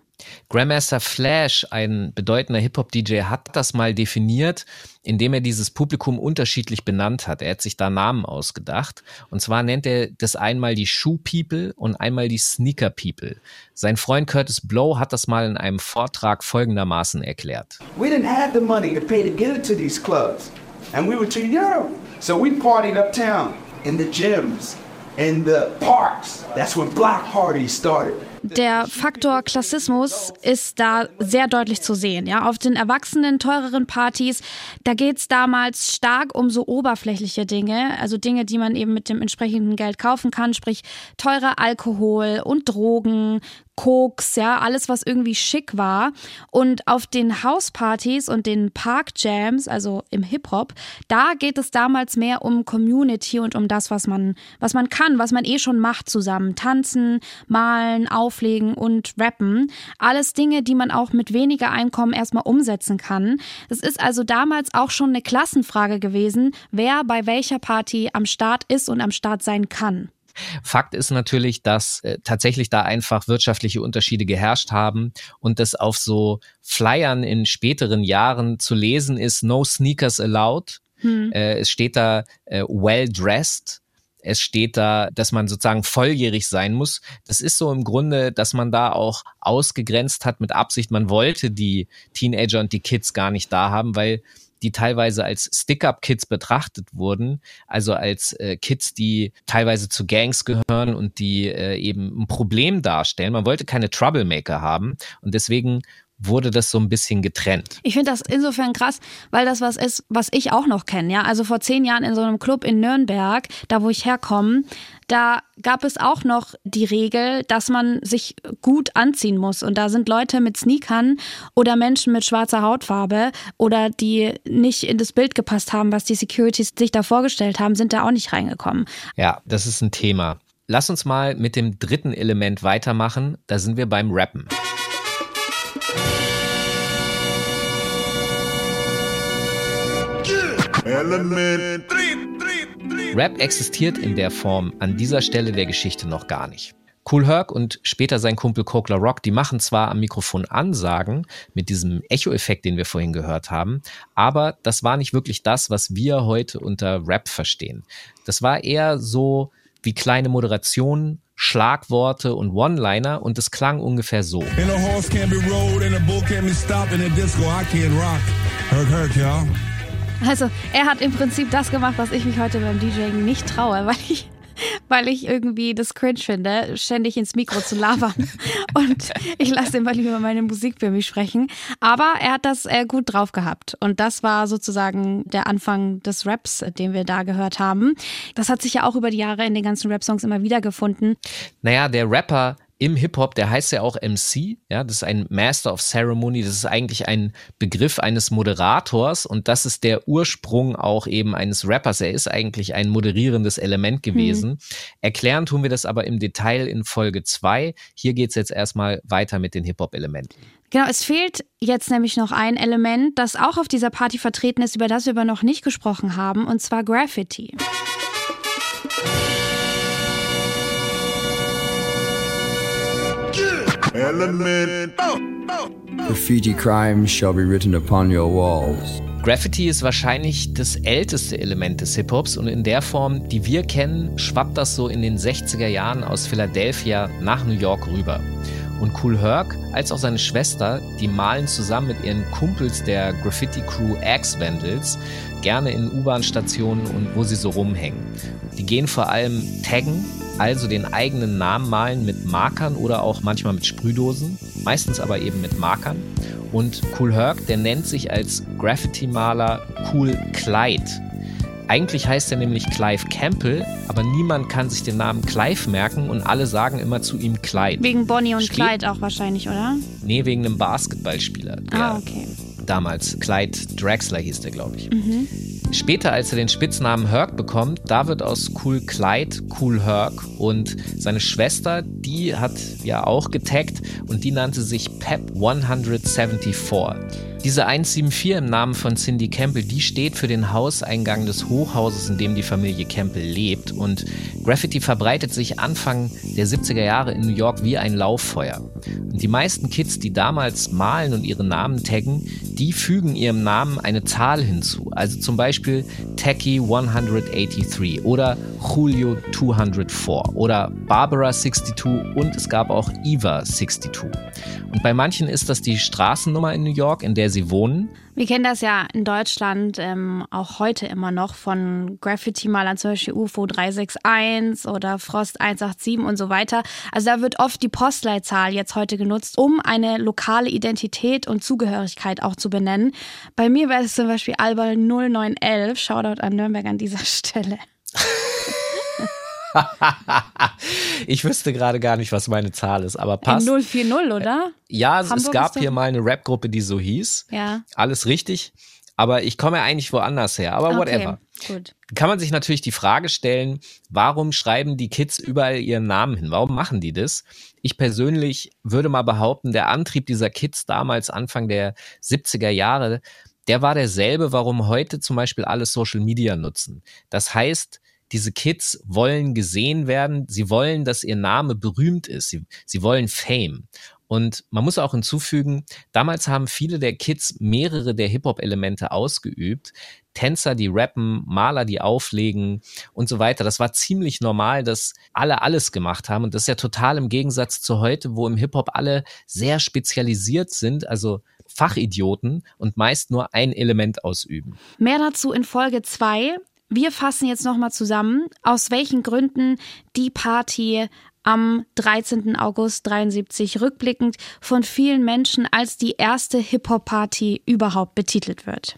Grandmaster Flash, ein bedeutender Hip-Hop-DJ, hat das mal definiert, indem er dieses Publikum unterschiedlich benannt hat. Er hat sich da Namen ausgedacht. Und zwar nennt er das einmal die Shoe People und einmal die Sneaker People. Sein Freund Curtis Blow hat das mal in einem Vortrag folgendermaßen erklärt. We didn't have the money to pay to get into these clubs. And we were too young. So we partied uptown in the gyms in the parks. That's when block parties started. Der Faktor Klassismus ist da sehr deutlich zu sehen. Ja, auf den erwachsenen, teureren Partys, da geht's damals stark um so oberflächliche Dinge, also Dinge, die man eben mit dem entsprechenden Geld kaufen kann, sprich teurer Alkohol und Drogen, Koks, ja, alles, was irgendwie schick war. Und auf den Hauspartys und den Parkjams, also im Hip-Hop, da geht es damals mehr um Community und um das, was man, was man kann, was man eh schon macht zusammen. Tanzen, malen, auflegen und rappen. Alles Dinge, die man auch mit weniger Einkommen erstmal umsetzen kann. Das ist also damals auch schon eine Klassenfrage gewesen, wer bei welcher Party am Start ist und am Start sein kann. Fakt ist natürlich, dass äh, tatsächlich da einfach wirtschaftliche Unterschiede geherrscht haben und das auf so Flyern in späteren Jahren zu lesen ist, no sneakers allowed. Hm. Äh, es steht da äh, well dressed. Es steht da, dass man sozusagen volljährig sein muss. Das ist so im Grunde, dass man da auch ausgegrenzt hat mit Absicht. Man wollte die Teenager und die Kids gar nicht da haben, weil die teilweise als Stick-up-Kids betrachtet wurden, also als äh, Kids, die teilweise zu Gangs gehören und die äh, eben ein Problem darstellen. Man wollte keine Troublemaker haben und deswegen wurde das so ein bisschen getrennt. Ich finde das insofern krass, weil das was ist, was ich auch noch kenne. Ja, also vor zehn Jahren in so einem Club in Nürnberg, da wo ich herkomme, da gab es auch noch die Regel, dass man sich gut anziehen muss. Und da sind Leute mit Sneakern oder Menschen mit schwarzer Hautfarbe oder die nicht in das Bild gepasst haben, was die Securities sich da vorgestellt haben, sind da auch nicht reingekommen. Ja, das ist ein Thema. Lass uns mal mit dem dritten Element weitermachen. Da sind wir beim Rappen. Element. Rap existiert in der Form an dieser Stelle der Geschichte noch gar nicht. Cool Herc und später sein Kumpel Kokler Rock, die machen zwar am Mikrofon Ansagen mit diesem Echo-Effekt, den wir vorhin gehört haben, aber das war nicht wirklich das, was wir heute unter Rap verstehen. Das war eher so wie kleine Moderationen, Schlagworte und One-Liner und es klang ungefähr so. Also er hat im Prinzip das gemacht, was ich mich heute beim DJing nicht traue, [laughs] weil ich weil ich irgendwie das cringe finde, ständig ins Mikro zu labern. [laughs] Und ich lasse immer lieber meine Musik für mich sprechen. Aber er hat das äh, gut drauf gehabt. Und das war sozusagen der Anfang des Raps, den wir da gehört haben. Das hat sich ja auch über die Jahre in den ganzen Rap-Songs immer wieder gefunden. Naja, der Rapper im Hip-Hop, der heißt ja auch MC, ja, das ist ein Master of Ceremony, das ist eigentlich ein Begriff eines Moderators und das ist der Ursprung auch eben eines Rappers. Er ist eigentlich ein moderierendes Element gewesen. Mhm. Erklären tun wir das aber im Detail in Folge 2. Hier geht's jetzt erstmal weiter mit den Hip-Hop-Elementen. Genau, es fehlt jetzt nämlich noch ein Element, das auch auf dieser Party vertreten ist, über das wir aber noch nicht gesprochen haben, und zwar Graffiti. Element. Graffiti crimes shall be written upon your walls. Graffiti ist wahrscheinlich das älteste Element des Hip-Hops und in der Form, die wir kennen, schwappt das so in den 60er Jahren aus Philadelphia nach New York rüber. Und Cool Herc als auch seine Schwester, die malen zusammen mit ihren Kumpels der Graffiti-Crew Axe Vandals gerne in U-Bahn-Stationen und wo sie so rumhängen. Die gehen vor allem taggen, also den eigenen Namen malen mit Markern oder auch manchmal mit Sprühdosen, meistens aber eben mit Markern. Und Cool Herc, der nennt sich als Graffiti-Maler Cool Clyde. Eigentlich heißt er nämlich Clive Campbell, aber niemand kann sich den Namen Clive merken und alle sagen immer zu ihm Clyde. Wegen Bonnie und Steht, Clyde auch wahrscheinlich, oder? Nee, wegen einem Basketballspieler. Ah, okay. Damals. Clyde Draxler hieß der, glaube ich. Mhm. Später, als er den Spitznamen Herc bekommt, da wird aus Cool Clyde Cool Herc und seine Schwester, die hat ja auch getaggt und die nannte sich Pep 174. Diese 174 im Namen von Cindy Campbell, die steht für den Hauseingang des Hochhauses, in dem die Familie Campbell lebt. Und Graffiti verbreitet sich Anfang der 70er Jahre in New York wie ein Lauffeuer. Und die meisten Kids, die damals malen und ihre Namen taggen, die fügen ihrem Namen eine Zahl hinzu. Also zum Beispiel Tacky 183 oder Julio 204 oder Barbara 62 und es gab auch Eva 62. Und bei manchen ist das die Straßennummer in New York, in der sie wohnen. Wir kennen das ja in Deutschland ähm, auch heute immer noch von Graffiti-Malern, zum Beispiel UFO 361 oder Frost 187 und so weiter. Also da wird oft die Postleitzahl jetzt heute genutzt, um eine lokale Identität und Zugehörigkeit auch zu benennen. Bei mir wäre es zum Beispiel Alba 0911. Shoutout an Nürnberg an dieser [laughs] Stelle. [laughs] ich wüsste gerade gar nicht, was meine Zahl ist, aber passt. 040, oder? Ja, Hamburg es gab hier mal eine Rap-Gruppe, die so hieß. Ja. Alles richtig. Aber ich komme ja eigentlich woanders her. Aber whatever. Okay, gut. Kann man sich natürlich die Frage stellen, warum schreiben die Kids überall ihren Namen hin? Warum machen die das? Ich persönlich würde mal behaupten, der Antrieb dieser Kids damals Anfang der 70er Jahre, der war derselbe, warum heute zum Beispiel alle Social Media nutzen. Das heißt, diese Kids wollen gesehen werden, sie wollen, dass ihr Name berühmt ist, sie, sie wollen Fame. Und man muss auch hinzufügen, damals haben viele der Kids mehrere der Hip-Hop-Elemente ausgeübt. Tänzer, die rappen, Maler, die auflegen und so weiter. Das war ziemlich normal, dass alle alles gemacht haben. Und das ist ja total im Gegensatz zu heute, wo im Hip-Hop alle sehr spezialisiert sind, also Fachidioten und meist nur ein Element ausüben. Mehr dazu in Folge 2. Wir fassen jetzt nochmal zusammen, aus welchen Gründen die Party am 13. August 73 rückblickend von vielen Menschen als die erste Hip-Hop-Party überhaupt betitelt wird.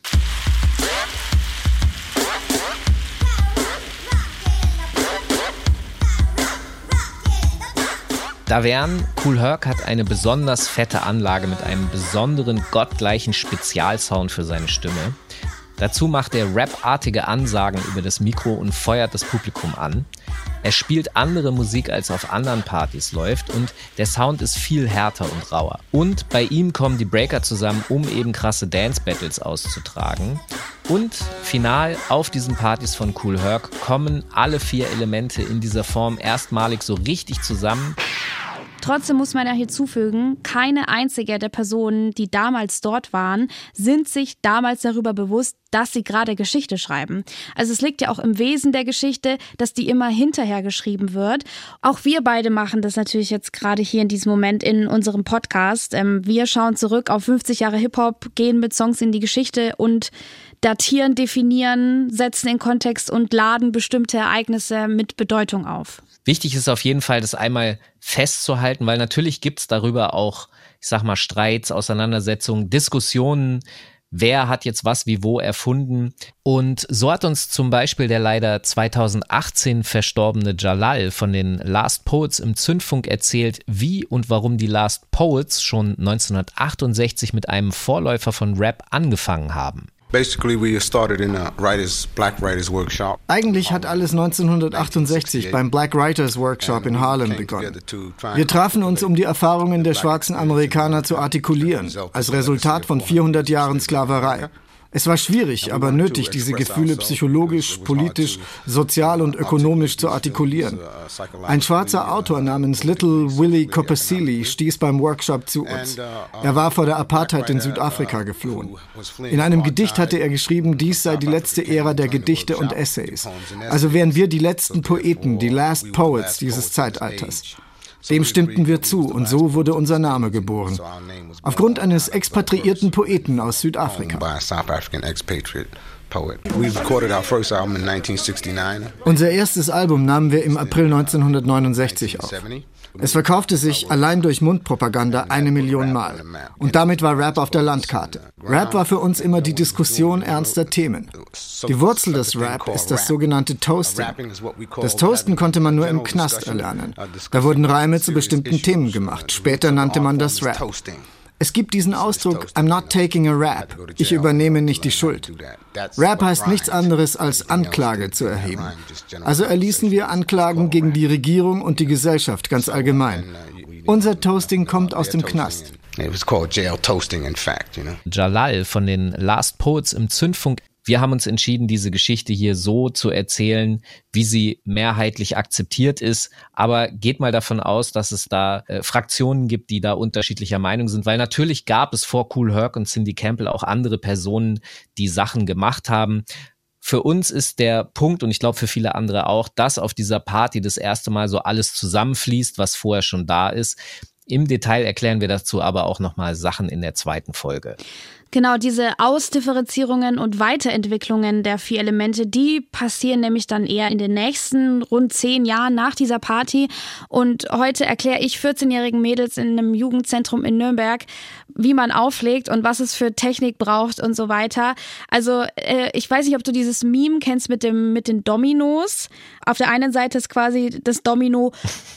Da wären, Cool Herc hat eine besonders fette Anlage mit einem besonderen gottgleichen Spezialsound für seine Stimme. Dazu macht er rapartige Ansagen über das Mikro und feuert das Publikum an. Er spielt andere Musik, als auf anderen Partys läuft und der Sound ist viel härter und rauer. Und bei ihm kommen die Breaker zusammen, um eben krasse Dance-Battles auszutragen. Und final auf diesen Partys von Cool Herc kommen alle vier Elemente in dieser Form erstmalig so richtig zusammen. Trotzdem muss man ja hinzufügen, keine einzige der Personen, die damals dort waren, sind sich damals darüber bewusst, dass sie gerade Geschichte schreiben. Also es liegt ja auch im Wesen der Geschichte, dass die immer hinterher geschrieben wird. Auch wir beide machen das natürlich jetzt gerade hier in diesem Moment in unserem Podcast. Ähm, wir schauen zurück auf 50 Jahre Hip-Hop, gehen mit Songs in die Geschichte und datieren, definieren, setzen in Kontext und laden bestimmte Ereignisse mit Bedeutung auf. Wichtig ist auf jeden Fall, das einmal festzuhalten, weil natürlich gibt's darüber auch, ich sag mal, Streits, Auseinandersetzungen, Diskussionen, wer hat jetzt was wie wo erfunden. Und so hat uns zum Beispiel der leider 2018 verstorbene Jalal von den Last Poets im Zündfunk erzählt, wie und warum die Last Poets schon 1968 mit einem Vorläufer von Rap angefangen haben. Eigentlich hat alles 1968 beim Black Writers Workshop in Harlem begonnen. Wir trafen uns, um die Erfahrungen der schwarzen Amerikaner zu artikulieren, als Resultat von 400 Jahren Sklaverei. Es war schwierig, aber nötig, diese Gefühle psychologisch, politisch, sozial und ökonomisch zu artikulieren. Ein schwarzer Autor namens Little Willie Coppersilly stieß beim Workshop zu uns. Er war vor der Apartheid in Südafrika geflohen. In einem Gedicht hatte er geschrieben, dies sei die letzte Ära der Gedichte und Essays. Also wären wir die letzten Poeten, die Last Poets dieses Zeitalters. Dem stimmten wir zu und so wurde unser Name geboren. Aufgrund eines expatriierten Poeten aus Südafrika. Unser erstes Album nahmen wir im April 1969 auf. Es verkaufte sich allein durch Mundpropaganda eine Million Mal. Und damit war Rap auf der Landkarte. Rap war für uns immer die Diskussion ernster Themen. Die Wurzel des Rap ist das sogenannte Toasting. Das Toasten konnte man nur im Knast erlernen. Da wurden Reime zu bestimmten Themen gemacht. Später nannte man das Rap. Es gibt diesen Ausdruck, I'm not taking a rap. Ich übernehme nicht die Schuld. Rap heißt nichts anderes als Anklage zu erheben. Also erließen wir Anklagen gegen die Regierung und die Gesellschaft ganz allgemein. Unser Toasting kommt aus dem Knast. Jalal von den Last Poets im Zündfunk wir haben uns entschieden, diese Geschichte hier so zu erzählen, wie sie mehrheitlich akzeptiert ist. Aber geht mal davon aus, dass es da äh, Fraktionen gibt, die da unterschiedlicher Meinung sind, weil natürlich gab es vor Cool Herc und Cindy Campbell auch andere Personen, die Sachen gemacht haben. Für uns ist der Punkt und ich glaube für viele andere auch, dass auf dieser Party das erste Mal so alles zusammenfließt, was vorher schon da ist. Im Detail erklären wir dazu aber auch nochmal Sachen in der zweiten Folge. Genau, diese Ausdifferenzierungen und Weiterentwicklungen der vier Elemente, die passieren nämlich dann eher in den nächsten rund zehn Jahren nach dieser Party. Und heute erkläre ich 14-jährigen Mädels in einem Jugendzentrum in Nürnberg, wie man auflegt und was es für Technik braucht und so weiter. Also äh, ich weiß nicht, ob du dieses Meme kennst mit dem mit den Dominos. Auf der einen Seite ist quasi das Domino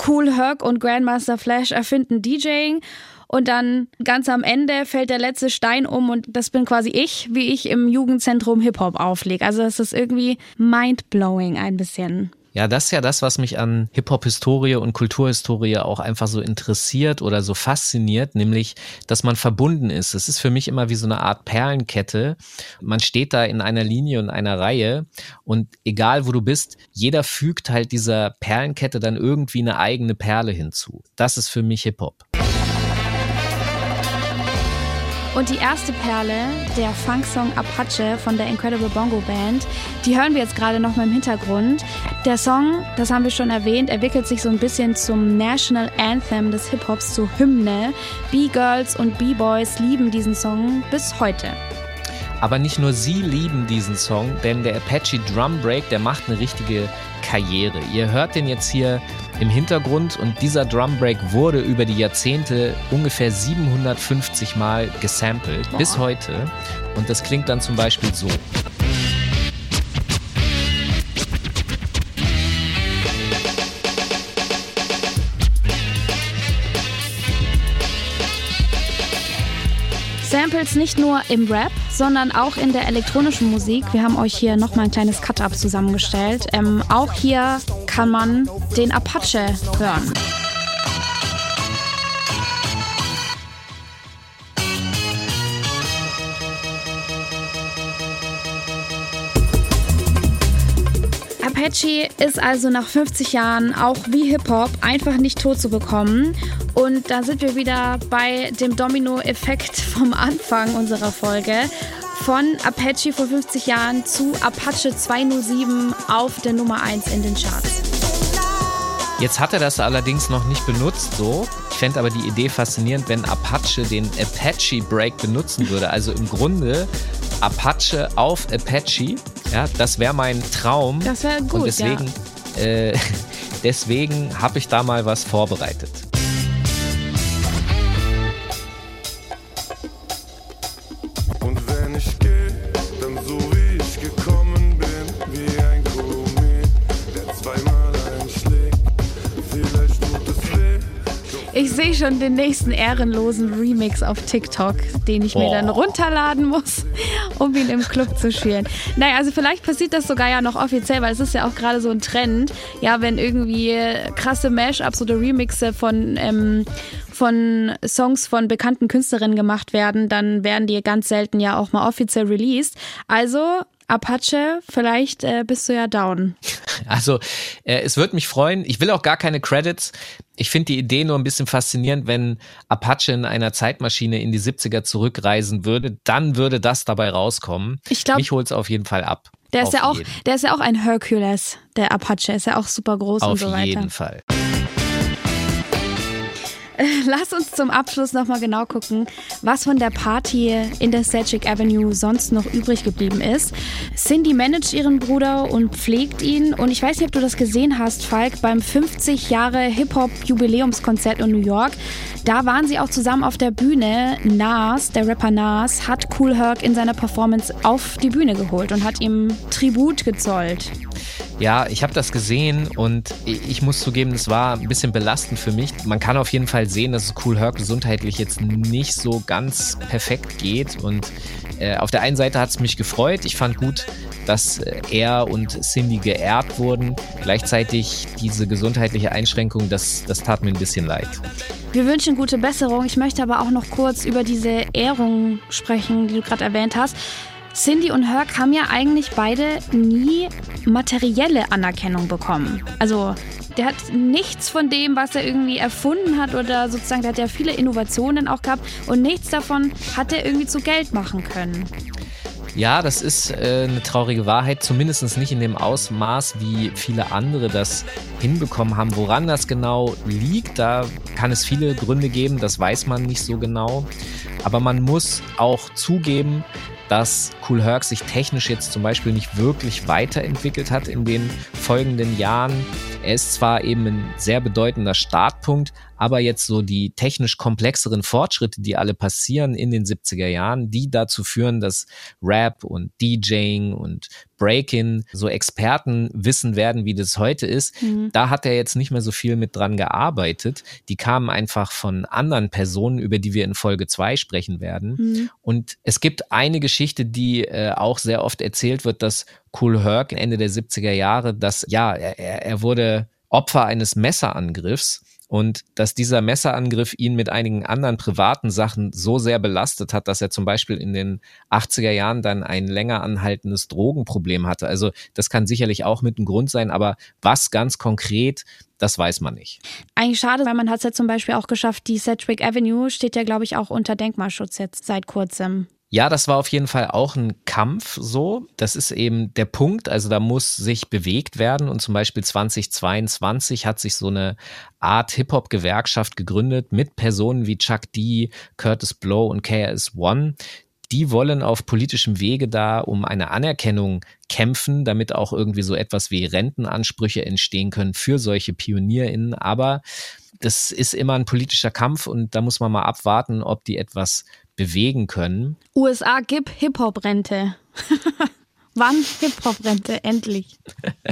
Cool Herc und Grandmaster Flash erfinden DJing und dann ganz am Ende fällt der letzte Stein um und das bin quasi ich, wie ich im Jugendzentrum Hip-Hop auflege. Also es ist irgendwie mind-blowing ein bisschen. Ja, das ist ja das, was mich an Hip-Hop-Historie und Kulturhistorie auch einfach so interessiert oder so fasziniert, nämlich, dass man verbunden ist. Es ist für mich immer wie so eine Art Perlenkette. Man steht da in einer Linie und einer Reihe und egal wo du bist, jeder fügt halt dieser Perlenkette dann irgendwie eine eigene Perle hinzu. Das ist für mich Hip-Hop. Und die erste Perle, der Funksong Apache von der Incredible Bongo Band, die hören wir jetzt gerade noch mal im Hintergrund. Der Song, das haben wir schon erwähnt, entwickelt sich so ein bisschen zum National Anthem des Hip-Hops, zur Hymne. B-Girls und B-Boys lieben diesen Song bis heute. Aber nicht nur sie lieben diesen Song, denn der Apache Drum Break, der macht eine richtige Karriere. Ihr hört den jetzt hier im Hintergrund und dieser Drum Break wurde über die Jahrzehnte ungefähr 750 Mal gesampelt bis heute. Und das klingt dann zum Beispiel so. Samples nicht nur im Rap, sondern auch in der elektronischen Musik. Wir haben euch hier nochmal ein kleines Cut-Up zusammengestellt. Ähm, auch hier kann man den Apache hören. Apache ist also nach 50 Jahren auch wie Hip-Hop einfach nicht tot zu bekommen. Und da sind wir wieder bei dem Domino-Effekt vom Anfang unserer Folge. Von Apache vor 50 Jahren zu Apache 207 auf der Nummer 1 in den Charts. Jetzt hat er das allerdings noch nicht benutzt so. Ich fände aber die Idee faszinierend, wenn Apache den Apache Break benutzen würde. Also im Grunde Apache auf Apache. Ja, das wäre mein Traum. Das wäre gut. Und deswegen, ja. äh, [laughs] deswegen habe ich da mal was vorbereitet. Schon den nächsten ehrenlosen Remix auf TikTok, den ich mir dann runterladen muss, [laughs] um ihn im Club zu spielen. Naja, also vielleicht passiert das sogar ja noch offiziell, weil es ist ja auch gerade so ein Trend. Ja, wenn irgendwie krasse Mashups oder Remixe von, ähm, von Songs von bekannten Künstlerinnen gemacht werden, dann werden die ganz selten ja auch mal offiziell released. Also Apache, vielleicht äh, bist du ja down. [laughs] Also, äh, es würde mich freuen. Ich will auch gar keine Credits. Ich finde die Idee nur ein bisschen faszinierend, wenn Apache in einer Zeitmaschine in die 70er zurückreisen würde, dann würde das dabei rauskommen. Ich glaube, mich es auf jeden Fall ab. Der ist ja auch, der ist ja auch ein Hercules, der Apache, ist ja auch super groß auf und so weiter. Auf jeden Fall. [laughs] Lass uns zum Abschluss nochmal genau gucken, was von der Party in der Selchuk Avenue sonst noch übrig geblieben ist. Cindy managt ihren Bruder und pflegt ihn. Und ich weiß nicht, ob du das gesehen hast, Falk, beim 50 Jahre Hip-Hop-Jubiläumskonzert in New York. Da waren sie auch zusammen auf der Bühne. Nas, der Rapper Nas, hat Cool Herc in seiner Performance auf die Bühne geholt und hat ihm Tribut gezollt. Ja, ich habe das gesehen und ich muss zugeben, es war ein bisschen belastend für mich. Man kann auf jeden Fall sehen, dass es Cool Herc gesundheitlich jetzt nicht so ganz perfekt geht. Und äh, auf der einen Seite hat es mich gefreut. Ich fand gut, dass äh, er und Cindy geehrt wurden. Gleichzeitig diese gesundheitliche Einschränkung, das, das tat mir ein bisschen leid. Wir wünschen gute Besserung. Ich möchte aber auch noch kurz über diese Ehrung sprechen, die du gerade erwähnt hast. Cindy und Herc haben ja eigentlich beide nie materielle Anerkennung bekommen. Also der hat nichts von dem, was er irgendwie erfunden hat oder sozusagen, der hat ja viele Innovationen auch gehabt und nichts davon hat er irgendwie zu Geld machen können. Ja, das ist äh, eine traurige Wahrheit, zumindest nicht in dem Ausmaß, wie viele andere das hinbekommen haben. Woran das genau liegt, da kann es viele Gründe geben, das weiß man nicht so genau. Aber man muss auch zugeben, dass Cool Herc sich technisch jetzt zum Beispiel nicht wirklich weiterentwickelt hat in den folgenden Jahren. Er ist zwar eben ein sehr bedeutender Startpunkt, aber jetzt so die technisch komplexeren Fortschritte, die alle passieren in den 70er Jahren, die dazu führen, dass Rap und DJing und Breaking so Experten wissen werden, wie das heute ist. Mhm. Da hat er jetzt nicht mehr so viel mit dran gearbeitet. Die kamen einfach von anderen Personen, über die wir in Folge zwei sprechen werden. Mhm. Und es gibt eine Geschichte, die äh, auch sehr oft erzählt wird, dass Cool Herc Ende der 70er Jahre, dass ja, er, er wurde Opfer eines Messerangriffs und dass dieser Messerangriff ihn mit einigen anderen privaten Sachen so sehr belastet hat, dass er zum Beispiel in den 80er Jahren dann ein länger anhaltendes Drogenproblem hatte. Also das kann sicherlich auch mit ein Grund sein, aber was ganz konkret, das weiß man nicht. Eigentlich schade, weil man hat es ja zum Beispiel auch geschafft, die Sedgwick Avenue steht ja, glaube ich, auch unter Denkmalschutz jetzt seit kurzem. Ja, das war auf jeden Fall auch ein Kampf so. Das ist eben der Punkt. Also da muss sich bewegt werden. Und zum Beispiel 2022 hat sich so eine Art Hip-Hop-Gewerkschaft gegründet mit Personen wie Chuck D, Curtis Blow und KRS-One. Die wollen auf politischem Wege da um eine Anerkennung kämpfen, damit auch irgendwie so etwas wie Rentenansprüche entstehen können für solche PionierInnen. Aber das ist immer ein politischer Kampf und da muss man mal abwarten, ob die etwas bewegen können. USA gib Hip-Hop-Rente. [laughs] Wann Hip-Hop-Rente? Endlich.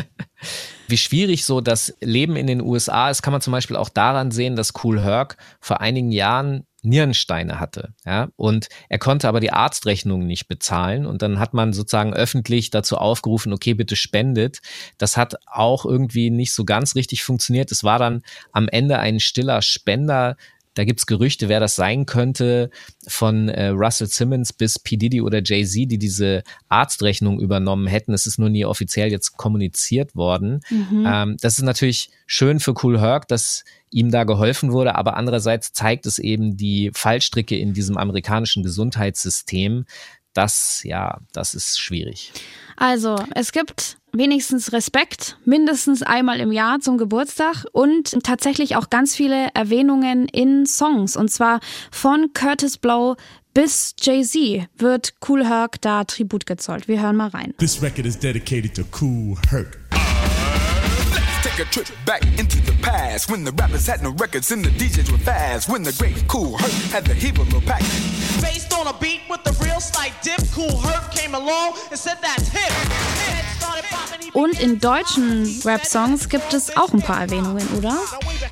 [laughs] Wie schwierig so das Leben in den USA ist, kann man zum Beispiel auch daran sehen, dass Cool Herc vor einigen Jahren Nierensteine hatte. Ja? Und er konnte aber die Arztrechnung nicht bezahlen. Und dann hat man sozusagen öffentlich dazu aufgerufen, okay, bitte spendet. Das hat auch irgendwie nicht so ganz richtig funktioniert. Es war dann am Ende ein stiller Spender, da gibt's Gerüchte, wer das sein könnte, von äh, Russell Simmons bis P. Diddy oder Jay-Z, die diese Arztrechnung übernommen hätten. Es ist nur nie offiziell jetzt kommuniziert worden. Mhm. Ähm, das ist natürlich schön für Cool Herc, dass ihm da geholfen wurde, aber andererseits zeigt es eben die Fallstricke in diesem amerikanischen Gesundheitssystem. Das, ja, das ist schwierig. Also, es gibt wenigstens Respekt, mindestens einmal im Jahr zum Geburtstag und tatsächlich auch ganz viele Erwähnungen in Songs. Und zwar von Curtis Blow bis Jay-Z wird Cool Herc da Tribut gezollt. Wir hören mal rein. This record is dedicated to Cool Herc. Take a trip back into the past when the rappers had no records and the DJs were fast. When the great Cool Herc had the Hevalo pack. Based on a beat with the real slight dip, Cool Herc came along and said that's hip. Und in deutschen Rap-Songs gibt es auch ein paar Erwähnungen, oder?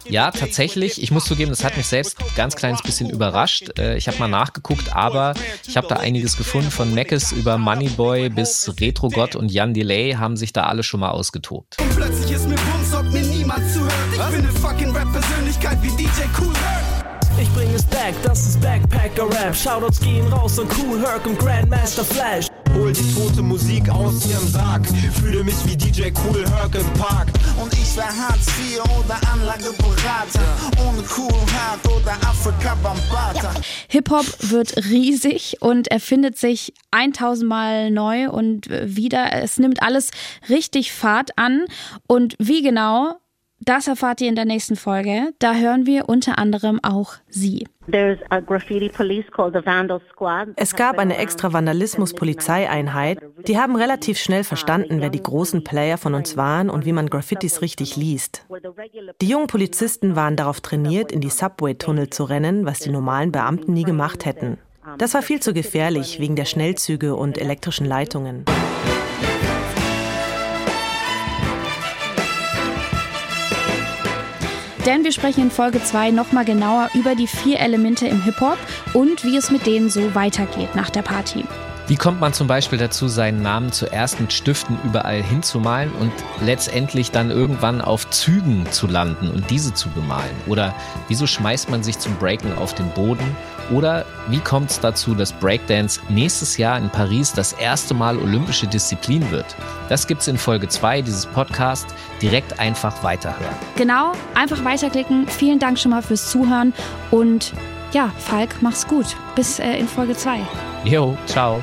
Ja, tatsächlich. Ich muss zugeben, das hat mich selbst ganz kleines bisschen überrascht. Äh, ich habe mal nachgeguckt, aber ich habe da einiges gefunden. Von Meckes über Moneyboy bis Retro Gott und Jan Delay haben sich da alle schon mal ausgetobt. Und plötzlich ist mir Niemand zuhört. Ich bin eine fucking Rap-Persönlichkeit wie DJ Cool Herc. Ich bring es back, das ist Backpacker Rap. Shoutouts gehen raus an Cool Herc und Grandmaster Flash. Hol die tote Musik aus ihrem Sarg. Fühle mich wie DJ Cool Herc im Park. Und ich war Hartz IV oder Anlageberater. Ohne Cool Herc oder Afrika Bambata. Hip-Hop wird riesig und erfindet sich 1000 Mal neu und wieder. Es nimmt alles richtig Fahrt an. Und wie genau, das erfahrt ihr in der nächsten Folge. Da hören wir unter anderem auch sie. Es gab eine extra Vandalismus-Polizeieinheit. Die haben relativ schnell verstanden, wer die großen Player von uns waren und wie man Graffitis richtig liest. Die jungen Polizisten waren darauf trainiert, in die Subway-Tunnel zu rennen, was die normalen Beamten nie gemacht hätten. Das war viel zu gefährlich wegen der Schnellzüge und elektrischen Leitungen. Denn wir sprechen in Folge 2 nochmal genauer über die vier Elemente im Hip-Hop und wie es mit denen so weitergeht nach der Party. Wie kommt man zum Beispiel dazu, seinen Namen zuerst mit Stiften überall hinzumalen und letztendlich dann irgendwann auf Zügen zu landen und diese zu bemalen? Oder wieso schmeißt man sich zum Breaken auf den Boden? Oder wie kommt es dazu, dass Breakdance nächstes Jahr in Paris das erste Mal olympische Disziplin wird? Das gibt's in Folge 2 dieses Podcasts. Direkt einfach weiterhören. Genau, einfach weiterklicken. Vielen Dank schon mal fürs Zuhören und ja, Falk, mach's gut. Bis äh, in Folge 2. Jo, ciao.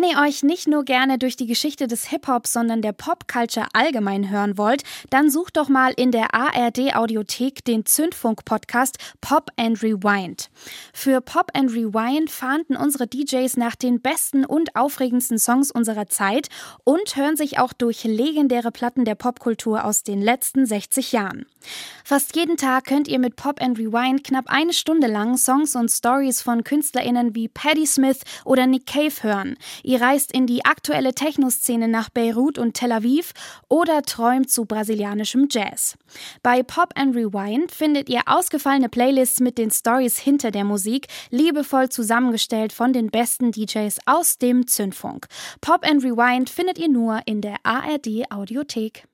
Wenn ihr euch nicht nur gerne durch die Geschichte des Hip-Hop, sondern der Pop-Culture allgemein hören wollt, dann sucht doch mal in der ARD-Audiothek den Zündfunk-Podcast Pop and Rewind. Für Pop and Rewind fahnden unsere DJs nach den besten und aufregendsten Songs unserer Zeit und hören sich auch durch legendäre Platten der Popkultur aus den letzten 60 Jahren. Fast jeden Tag könnt ihr mit Pop and Rewind knapp eine Stunde lang Songs und Stories von KünstlerInnen wie Patti Smith oder Nick Cave hören. Ihr reist in die aktuelle Techno-Szene nach Beirut und Tel Aviv oder träumt zu brasilianischem Jazz. Bei Pop and Rewind findet ihr ausgefallene Playlists mit den Stories hinter der Musik, liebevoll zusammengestellt von den besten DJs aus dem Zündfunk. Pop and Rewind findet ihr nur in der ARD Audiothek.